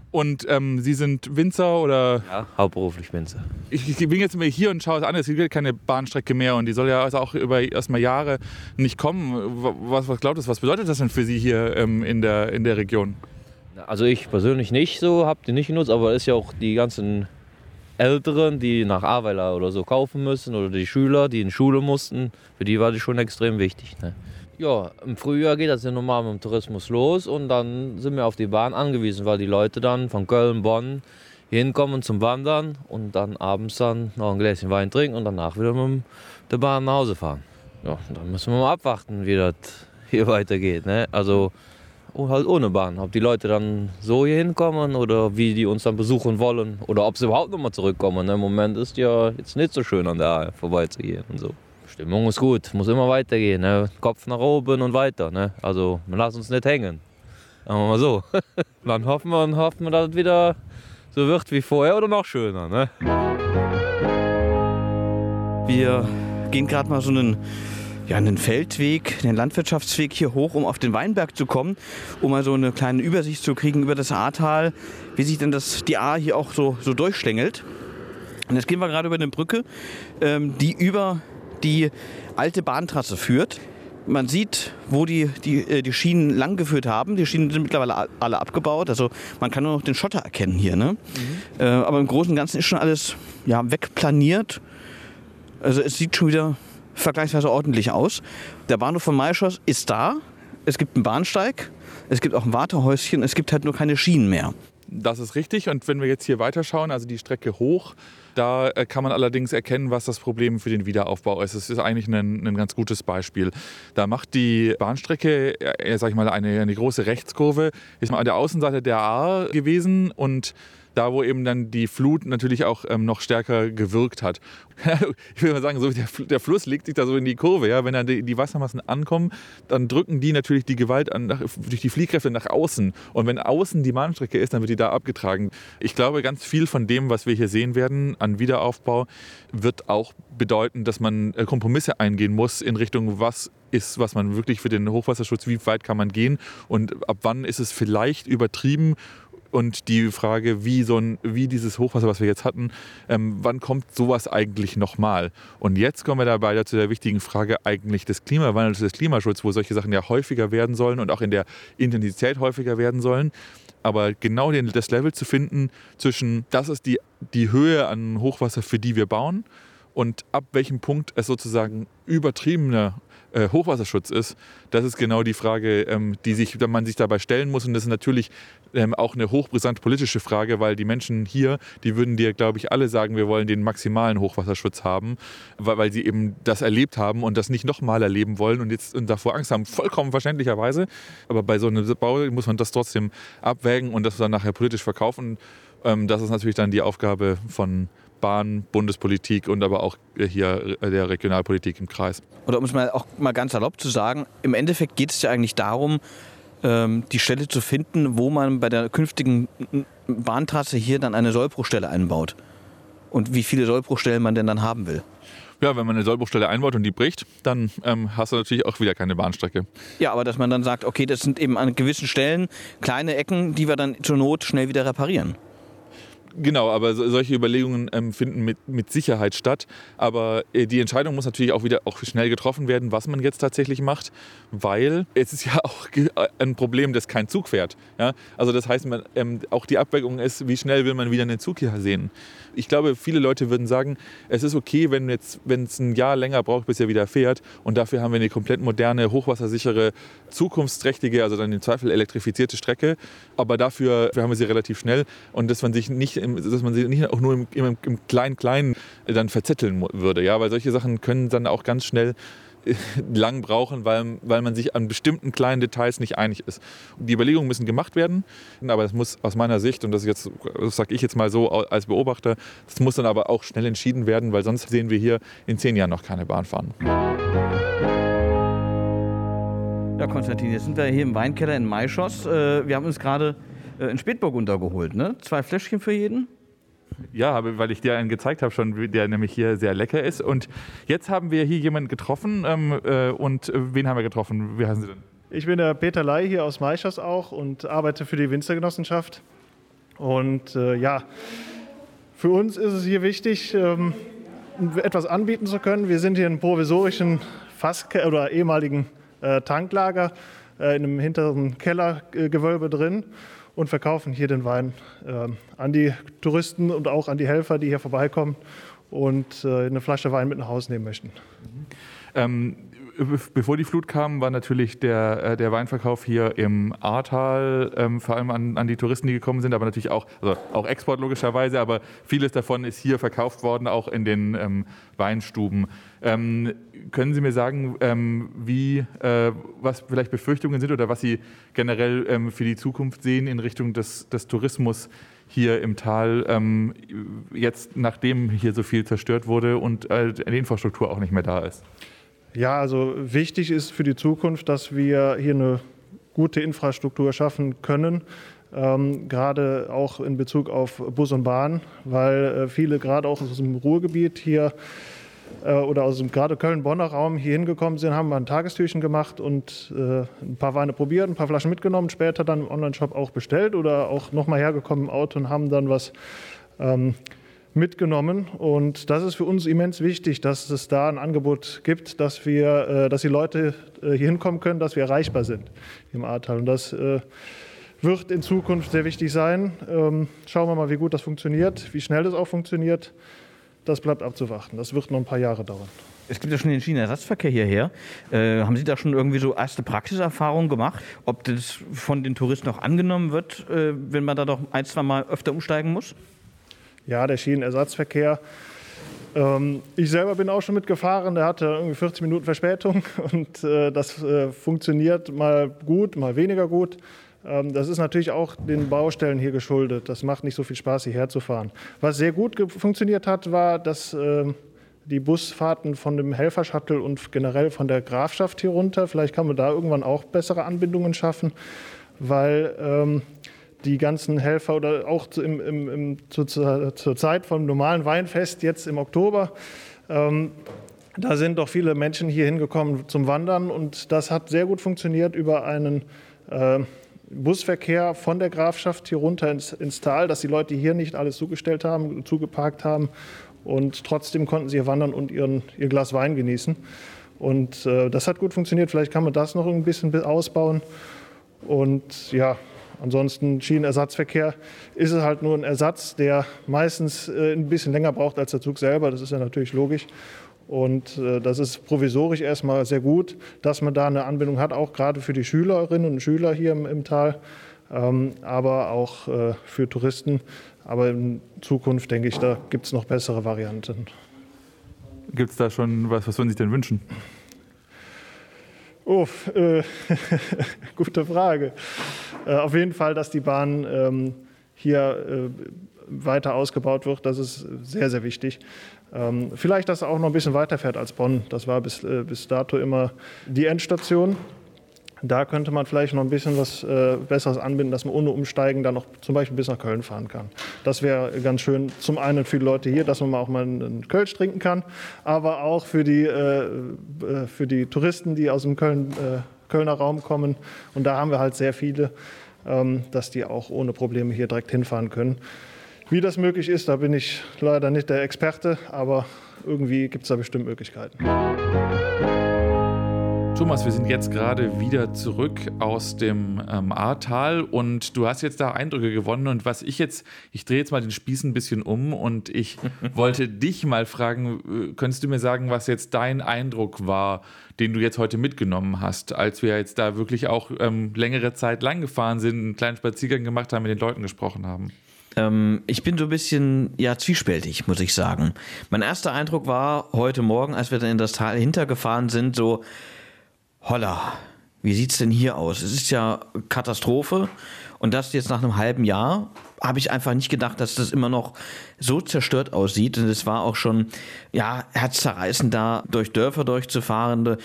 Und ähm, Sie sind Winzer oder? Ja, hauptberuflich Winzer. Ich, ich bin jetzt mal hier und schaue es an. Es gibt keine Bahnstrecke mehr und die soll ja also auch über erstmal Jahre nicht kommen. Was, was glaubt es? Was bedeutet das denn für Sie hier ähm, in, der, in der Region? Also ich persönlich nicht so, habe die nicht genutzt, aber es ist ja auch die ganzen Älteren, die nach Aweiler oder so kaufen müssen oder die Schüler, die in Schule mussten, für die war die schon extrem wichtig. Ne? Ja, im Frühjahr geht das ja normal mit dem Tourismus los und dann sind wir auf die Bahn angewiesen, weil die Leute dann von Köln, Bonn hinkommen zum Wandern und dann abends dann noch ein Gläschen Wein trinken und danach wieder mit der Bahn nach Hause fahren. Ja, dann müssen wir mal abwarten, wie das hier weitergeht. Ne? Also oh, halt ohne Bahn. Ob die Leute dann so hier hinkommen oder wie die uns dann besuchen wollen oder ob sie überhaupt nochmal zurückkommen. Im Moment ist ja jetzt nicht so schön an der A vorbeizugehen und so. Stimmung ist gut, muss immer weitergehen. Ne? Kopf nach oben und weiter. Ne? Also, wir lassen uns nicht hängen. Sagen wir mal so. Dann hoffen wir und hoffen wir, dass es wieder so wird wie vorher oder noch schöner. Ne? Wir gehen gerade mal so einen, ja, einen Feldweg, einen Landwirtschaftsweg hier hoch, um auf den Weinberg zu kommen, um mal so eine kleine Übersicht zu kriegen über das Ahrtal, wie sich denn das, die Ahr hier auch so, so durchschlängelt. Und jetzt gehen wir gerade über eine Brücke, ähm, die über die alte Bahntrasse führt. Man sieht, wo die, die, äh, die Schienen lang geführt haben. Die Schienen sind mittlerweile alle abgebaut. Also man kann nur noch den Schotter erkennen hier. Ne? Mhm. Äh, aber im Großen und Ganzen ist schon alles ja, wegplaniert. Also es sieht schon wieder vergleichsweise ordentlich aus. Der Bahnhof von Maischos ist da. Es gibt einen Bahnsteig. Es gibt auch ein Wartehäuschen. Es gibt halt nur keine Schienen mehr. Das ist richtig. Und wenn wir jetzt hier weiterschauen, also die Strecke hoch, da äh, kann man allerdings erkennen, was das Problem für den Wiederaufbau ist. Es ist eigentlich ein, ein, ganz gutes Beispiel. Da macht die Bahnstrecke, äh, sag ich mal, eine, eine große Rechtskurve, ist mal an der Außenseite der A gewesen und da wo eben dann die Flut natürlich auch ähm, noch stärker gewirkt hat. ich will mal sagen, so der, der, Fluss legt sich da so in die Kurve. Ja? Wenn dann die, die Wassermassen ankommen, dann drücken die natürlich die Gewalt an, nach, durch die Fliehkräfte nach außen. Und wenn außen die Bahnstrecke ist, dann wird die da abgetragen. Ich glaube, ganz viel von dem, was wir hier sehen werden an Wiederaufbau, wird auch bedeuten, dass man äh, Kompromisse eingehen muss in Richtung, was ist, was man wirklich für den Hochwasserschutz, wie weit kann man gehen und ab wann ist es vielleicht übertrieben und die Frage, wie, so ein, wie dieses Hochwasser, was wir jetzt hatten, ähm, wann kommt sowas eigentlich nochmal? Und jetzt kommen wir dabei zu der wichtigen Frage eigentlich des Klimawandels, des Klimaschutzes, wo solche Sachen ja häufiger werden sollen und auch in der Intensität häufiger werden sollen. Aber genau den, das Level zu finden zwischen, das ist die, die Höhe an Hochwasser, für die wir bauen, und ab welchem Punkt es sozusagen übertriebener äh, Hochwasserschutz ist, das ist genau die Frage, ähm, die sich, man sich dabei stellen muss. Und das ist natürlich ähm, auch eine hochbrisante politische Frage, weil die Menschen hier, die würden dir, glaube ich, alle sagen, wir wollen den maximalen Hochwasserschutz haben, weil, weil sie eben das erlebt haben und das nicht nochmal erleben wollen und jetzt und davor Angst haben, vollkommen verständlicherweise. Aber bei so einem Bau muss man das trotzdem abwägen und das dann nachher politisch verkaufen. Ähm, das ist natürlich dann die Aufgabe von Bahn, Bundespolitik und aber auch hier der Regionalpolitik im Kreis. Oder um es mal auch mal ganz erlaubt zu sagen, im Endeffekt geht es ja eigentlich darum, die Stelle zu finden, wo man bei der künftigen Bahntrasse hier dann eine Sollbruchstelle einbaut. Und wie viele Sollbruchstellen man denn dann haben will. Ja, wenn man eine Sollbruchstelle einbaut und die bricht, dann ähm, hast du natürlich auch wieder keine Bahnstrecke. Ja, aber dass man dann sagt, okay, das sind eben an gewissen Stellen kleine Ecken, die wir dann zur Not schnell wieder reparieren. Genau, aber solche Überlegungen ähm, finden mit, mit Sicherheit statt. Aber äh, die Entscheidung muss natürlich auch wieder auch schnell getroffen werden, was man jetzt tatsächlich macht, weil es ist ja auch äh, ein Problem, dass kein Zug fährt. Ja? Also das heißt, man, ähm, auch die Abwägung ist, wie schnell will man wieder einen Zug hier sehen. Ich glaube, viele Leute würden sagen, es ist okay, wenn es ein Jahr länger braucht, bis er wieder fährt. Und dafür haben wir eine komplett moderne, hochwassersichere, zukunftsträchtige, also dann im Zweifel elektrifizierte Strecke. Aber dafür, dafür haben wir sie relativ schnell und dass man sich nicht dass man sie nicht auch nur im, im, im Klein-Klein dann verzetteln würde. Ja? Weil solche Sachen können dann auch ganz schnell äh, lang brauchen, weil, weil man sich an bestimmten kleinen Details nicht einig ist. Die Überlegungen müssen gemacht werden, aber das muss aus meiner Sicht, und das, das sage ich jetzt mal so als Beobachter, das muss dann aber auch schnell entschieden werden, weil sonst sehen wir hier in zehn Jahren noch keine Bahn fahren. Ja, Konstantin, jetzt sind wir hier im Weinkeller in Maischoss. Äh, wir haben uns gerade äh, in Spätburg untergeholt, ne? Zwei Fläschchen für jeden? Ja, weil ich dir einen gezeigt habe schon, der nämlich hier sehr lecker ist. Und jetzt haben wir hier jemanden getroffen. Ähm, äh, und äh, wen haben wir getroffen? Wie heißen Sie denn? Ich bin der Peter Ley hier aus Maischers auch und arbeite für die Winzergenossenschaft. Und äh, ja, für uns ist es hier wichtig, ähm, etwas anbieten zu können. Wir sind hier in einem provisorischen Fass oder ehemaligen äh, Tanklager äh, in einem hinteren Kellergewölbe drin und verkaufen hier den Wein äh, an die Touristen und auch an die Helfer, die hier vorbeikommen und äh, eine Flasche Wein mit nach Hause nehmen möchten. Ähm, bevor die Flut kam, war natürlich der, äh, der Weinverkauf hier im Ahrtal, ähm, vor allem an, an, die Touristen, die gekommen sind, aber natürlich auch, also auch Export logischerweise, aber vieles davon ist hier verkauft worden, auch in den ähm, Weinstuben. Ähm, können Sie mir sagen, ähm, wie, äh, was vielleicht Befürchtungen sind oder was Sie generell ähm, für die Zukunft sehen in Richtung des, des Tourismus hier im Tal, ähm, jetzt nachdem hier so viel zerstört wurde und äh, die Infrastruktur auch nicht mehr da ist? Ja, also wichtig ist für die Zukunft, dass wir hier eine gute Infrastruktur schaffen können. Ähm, gerade auch in Bezug auf Bus und Bahn, weil äh, viele gerade auch aus dem Ruhrgebiet hier äh, oder aus dem gerade Köln-Bonner Raum hier hingekommen sind, haben mal ein Tagestürchen gemacht und äh, ein paar Weine probiert, ein paar Flaschen mitgenommen, später dann im Onlineshop auch bestellt oder auch nochmal hergekommen im Auto und haben dann was ähm, mitgenommen. Und das ist für uns immens wichtig, dass es da ein Angebot gibt, dass, wir, äh, dass die Leute äh, hier hinkommen können, dass wir erreichbar sind im Ahrtal. Und das äh, wird in Zukunft sehr wichtig sein. Ähm, schauen wir mal, wie gut das funktioniert, wie schnell das auch funktioniert das bleibt abzuwarten. Das wird noch ein paar Jahre dauern. Es gibt ja schon den Schienenersatzverkehr hierher. Äh, haben Sie da schon irgendwie so erste Praxiserfahrungen gemacht? Ob das von den Touristen auch angenommen wird, äh, wenn man da doch ein, zwei Mal öfter umsteigen muss? Ja, der Schienenersatzverkehr. Ähm, ich selber bin auch schon mitgefahren. Der hatte irgendwie 40 Minuten Verspätung und äh, das äh, funktioniert mal gut, mal weniger gut. Ähm, das ist natürlich auch den Baustellen hier geschuldet. Das macht nicht so viel Spaß, hierher zu fahren. Was sehr gut funktioniert hat, war, dass ähm, die Busfahrten von dem Helfer-Shuttle und generell von der Grafschaft hier runter, vielleicht kann man da irgendwann auch bessere Anbindungen schaffen, weil ähm, die ganzen Helfer oder auch im, im, im, zur, zur, Zeit vom normalen Weinfest jetzt im Oktober, ähm, da sind doch viele Menschen hier hingekommen zum Wandern und das hat sehr gut funktioniert über einen äh, Busverkehr von der Grafschaft hier runter ins, ins Tal, dass die Leute hier nicht alles zugestellt haben, zugeparkt haben und trotzdem konnten sie hier wandern und ihren, ihr Glas Wein genießen. Und äh, das hat gut funktioniert. Vielleicht kann man das noch ein bisschen ausbauen. Und ja, ansonsten Schienenersatzverkehr ist es halt nur ein Ersatz, der meistens äh, ein bisschen länger braucht als der Zug selber. Das ist ja natürlich logisch. Und äh, das ist provisorisch erstmal sehr gut, dass man da eine Anbindung hat, auch gerade für die Schülerinnen und Schüler hier im, im Tal, ähm, aber auch äh, für Touristen. Aber in Zukunft denke ich, da gibt es noch bessere Varianten. Gibt es da schon was, was würden Sie denn wünschen? Oh, äh, gute Frage. Äh, auf jeden Fall, dass die Bahn ähm, hier äh, weiter ausgebaut wird, das ist sehr, sehr wichtig. Ähm, vielleicht, dass er auch noch ein bisschen weiterfährt als Bonn. Das war bis, äh, bis dato immer die Endstation. Da könnte man vielleicht noch ein bisschen was äh, Besseres anbinden, dass man ohne Umsteigen dann noch zum Beispiel bis nach Köln fahren kann. Das wäre ganz schön. Zum einen für die Leute hier, dass man mal auch mal einen Kölsch trinken kann, aber auch für die, äh, äh für die Touristen, die aus dem Köln, äh, Kölner Raum kommen. Und da haben wir halt sehr viele, ähm, dass die auch ohne Probleme hier direkt hinfahren können. Wie das möglich ist, da bin ich leider nicht der Experte, aber irgendwie gibt es da bestimmt Möglichkeiten. Thomas, wir sind jetzt gerade wieder zurück aus dem ähm, Ahrtal und du hast jetzt da Eindrücke gewonnen und was ich jetzt, ich drehe jetzt mal den Spieß ein bisschen um und ich wollte dich mal fragen, äh, könntest du mir sagen, was jetzt dein Eindruck war, den du jetzt heute mitgenommen hast, als wir jetzt da wirklich auch ähm, längere Zeit lang gefahren sind, einen kleinen Spaziergang gemacht haben, mit den Leuten gesprochen haben? Ähm, ich bin so ein bisschen ja zwiespältig, muss ich sagen. Mein erster Eindruck war heute Morgen, als wir dann in das Tal hintergefahren sind, so holla, wie sieht's denn hier aus? Es ist ja Katastrophe und das jetzt nach einem halben Jahr habe ich einfach nicht gedacht, dass das immer noch so zerstört aussieht. Und es war auch schon, ja, herzzerreißend da durch Dörfer durchzufahren,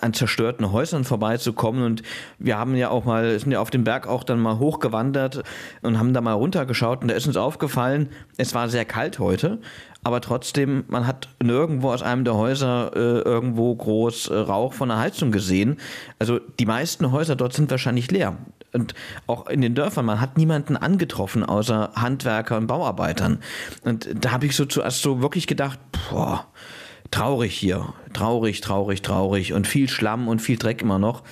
an zerstörten Häusern vorbeizukommen. Und wir haben ja auch mal, sind ja auf den Berg auch dann mal hochgewandert und haben da mal runtergeschaut. Und da ist uns aufgefallen, es war sehr kalt heute. Aber trotzdem, man hat nirgendwo aus einem der Häuser äh, irgendwo groß äh, Rauch von der Heizung gesehen. Also die meisten Häuser dort sind wahrscheinlich leer und auch in den Dörfern, man hat niemanden angetroffen außer Handwerker und Bauarbeitern. Und da habe ich so zuerst so wirklich gedacht, boah, traurig hier, traurig, traurig, traurig und viel Schlamm und viel Dreck immer noch.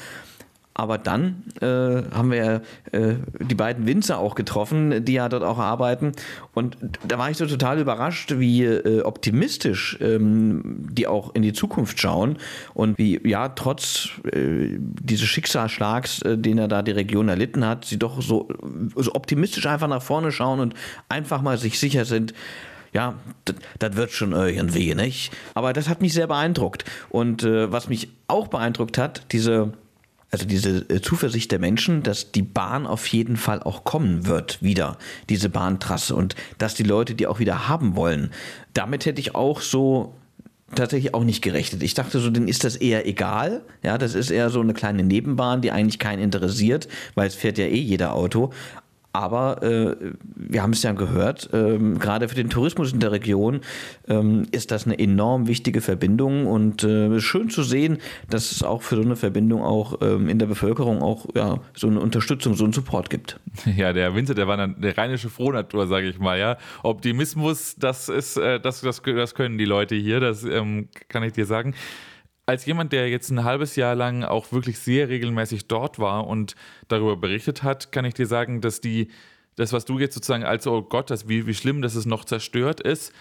Aber dann äh, haben wir äh, die beiden Winzer auch getroffen, die ja dort auch arbeiten. Und da war ich so total überrascht, wie äh, optimistisch ähm, die auch in die Zukunft schauen und wie, ja, trotz äh, dieses Schicksalsschlags, äh, den er da die Region erlitten hat, sie doch so, so optimistisch einfach nach vorne schauen und einfach mal sich sicher sind, ja, das wird schon irgendwie, nicht? Aber das hat mich sehr beeindruckt. Und äh, was mich auch beeindruckt hat, diese also diese äh, Zuversicht der Menschen, dass die Bahn auf jeden Fall auch kommen wird, wieder, diese Bahntrasse und dass die Leute die auch wieder haben wollen. Damit hätte ich auch so tatsächlich auch nicht gerechnet. Ich dachte so, denen ist das eher egal. Ja, das ist eher so eine kleine Nebenbahn, die eigentlich keinen interessiert, weil es fährt ja eh jeder Auto. Aber äh, wir haben es ja gehört, ähm, gerade für den Tourismus in der Region ähm, ist das eine enorm wichtige Verbindung und äh, schön zu sehen, dass es auch für so eine Verbindung auch ähm, in der Bevölkerung auch ja, so eine Unterstützung, so einen Support gibt. Ja, der Winter, der war eine rheinische Frohnatur, sage ich mal. Ja, Optimismus, das ist, äh, das, das, das können die Leute hier, das ähm, kann ich dir sagen als jemand, der jetzt ein halbes Jahr lang auch wirklich sehr regelmäßig dort war und darüber berichtet hat, kann ich dir sagen, dass die, das, was du jetzt sozusagen als, oh Gott, das, wie, wie schlimm, dass es noch zerstört ist,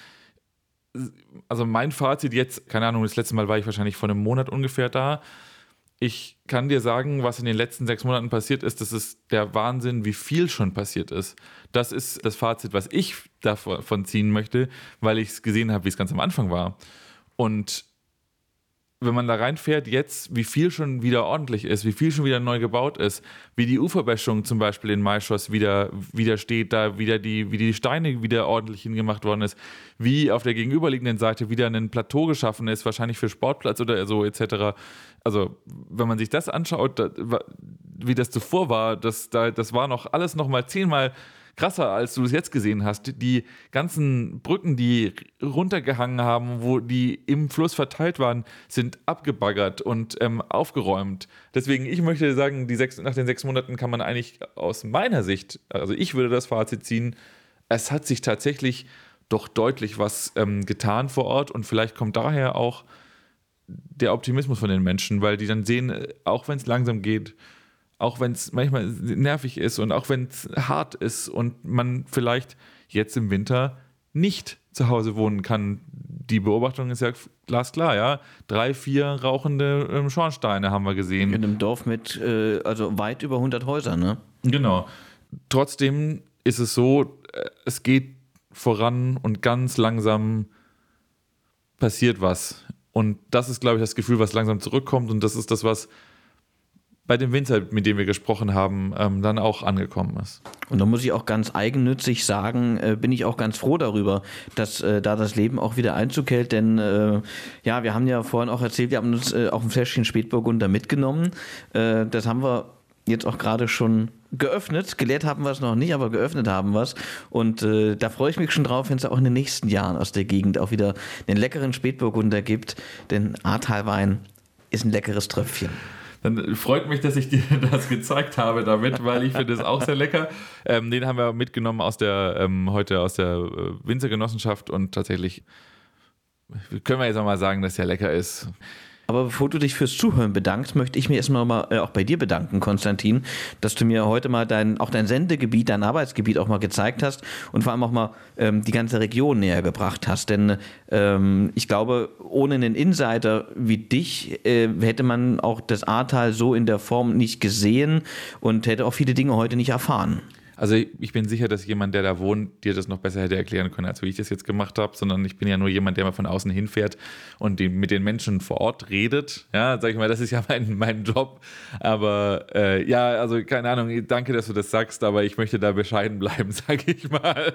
also mein Fazit jetzt, keine Ahnung, das letzte Mal war ich wahrscheinlich vor einem Monat ungefähr da. Ich kann dir sagen, was in den letzten sechs Monaten passiert ist, das ist der Wahnsinn, wie viel schon passiert ist. Das ist das Fazit, was ich davon ziehen möchte, weil ich es gesehen habe, wie es ganz am Anfang war. Und wenn man da reinfährt, jetzt, wie viel schon wieder ordentlich ist, wie viel schon wieder neu gebaut ist, wie die Uferböschung zum Beispiel in Maischoss wieder, wieder steht, da wieder die, wie die Steine wieder ordentlich hingemacht worden ist, wie auf der gegenüberliegenden Seite wieder ein Plateau geschaffen ist, wahrscheinlich für Sportplatz oder so etc. Also, wenn man sich das anschaut, wie das zuvor war, das, da, das war noch alles noch mal zehnmal krasser, als du es jetzt gesehen hast. Die ganzen Brücken, die runtergehangen haben, wo die im Fluss verteilt waren, sind abgebaggert und ähm, aufgeräumt. Deswegen, ich möchte sagen, die sechs, nach den sechs Monaten kann man eigentlich aus meiner Sicht, also ich würde das Fazit ziehen, es hat sich tatsächlich doch deutlich was ähm, getan vor Ort und vielleicht kommt daher auch der Optimismus von den Menschen, weil die dann sehen, äh, auch wenn es langsam geht, auch wenn es manchmal nervig ist und auch wenn es hart ist und man vielleicht jetzt im Winter nicht zu Hause wohnen kann. Die Beobachtung ist ja glasklar, ja. Drei, vier rauchende ähm, Schornsteine haben wir gesehen. In einem Dorf mit, äh, also weit über 100 Häusern, ne? Genau. Trotzdem ist es so, äh, es geht voran und ganz langsam passiert was. Und das ist, glaube ich, das Gefühl, was langsam zurückkommt. Und das ist das, was bei dem Winzer, mit dem wir gesprochen haben, ähm, dann auch angekommen ist. Und da muss ich auch ganz eigennützig sagen, äh, bin ich auch ganz froh darüber, dass äh, da das Leben auch wieder Einzug hält, denn äh, ja, wir haben ja vorhin auch erzählt, wir haben uns äh, auch ein Fläschchen Spätburgunder mitgenommen. Äh, das haben wir jetzt auch gerade schon geöffnet. Geleert haben wir es noch nicht, aber geöffnet haben wir es. Und äh, da freue ich mich schon drauf, wenn es auch in den nächsten Jahren aus der Gegend auch wieder den leckeren Spätburgunder gibt. Denn Ahrtalwein ist ein leckeres Tröpfchen dann freut mich, dass ich dir das gezeigt habe damit, weil ich finde es auch sehr lecker. Ähm, den haben wir mitgenommen aus der, ähm, heute aus der äh, Winzergenossenschaft und tatsächlich können wir jetzt auch mal sagen, dass er lecker ist. Aber bevor du dich fürs Zuhören bedankst, möchte ich mir erstmal mal, äh, auch bei dir bedanken, Konstantin, dass du mir heute mal dein, auch dein Sendegebiet, dein Arbeitsgebiet auch mal gezeigt hast und vor allem auch mal ähm, die ganze Region näher gebracht hast. Denn ähm, ich glaube, ohne einen Insider wie dich äh, hätte man auch das Ahrtal so in der Form nicht gesehen und hätte auch viele Dinge heute nicht erfahren. Also ich bin sicher, dass jemand, der da wohnt, dir das noch besser hätte erklären können, als wie ich das jetzt gemacht habe, sondern ich bin ja nur jemand, der mal von außen hinfährt und die, mit den Menschen vor Ort redet. Ja, sag ich mal, das ist ja mein, mein Job. Aber äh, ja, also keine Ahnung, danke, dass du das sagst, aber ich möchte da bescheiden bleiben, sag ich mal.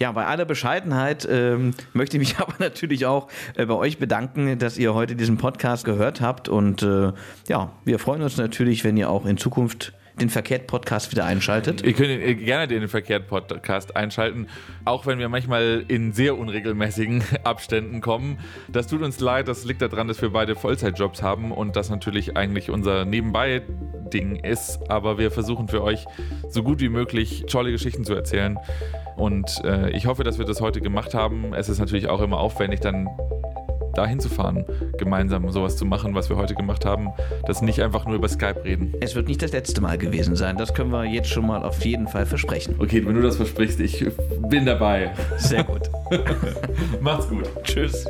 Ja, bei aller Bescheidenheit ähm, möchte ich mich aber natürlich auch äh, bei euch bedanken, dass ihr heute diesen Podcast gehört habt. Und äh, ja, wir freuen uns natürlich, wenn ihr auch in Zukunft den Verkehrt-Podcast wieder einschaltet. Ihr könnt gerne den Verkehrt-Podcast einschalten, auch wenn wir manchmal in sehr unregelmäßigen Abständen kommen. Das tut uns leid, das liegt daran, dass wir beide Vollzeitjobs haben und das natürlich eigentlich unser Nebenbei-Ding ist. Aber wir versuchen für euch so gut wie möglich tolle Geschichten zu erzählen. Und äh, ich hoffe, dass wir das heute gemacht haben. Es ist natürlich auch immer aufwendig, dann dahin zu fahren, gemeinsam sowas zu machen, was wir heute gemacht haben, dass nicht einfach nur über Skype reden. Es wird nicht das letzte Mal gewesen sein. Das können wir jetzt schon mal auf jeden Fall versprechen. Okay, wenn du das versprichst, ich bin dabei. Sehr gut. Macht's gut. Tschüss.